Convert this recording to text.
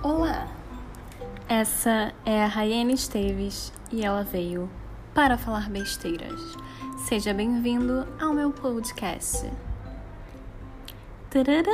Olá, essa é a Rayane Esteves e ela veio para falar besteiras. Seja bem-vindo ao meu podcast. Tadadã!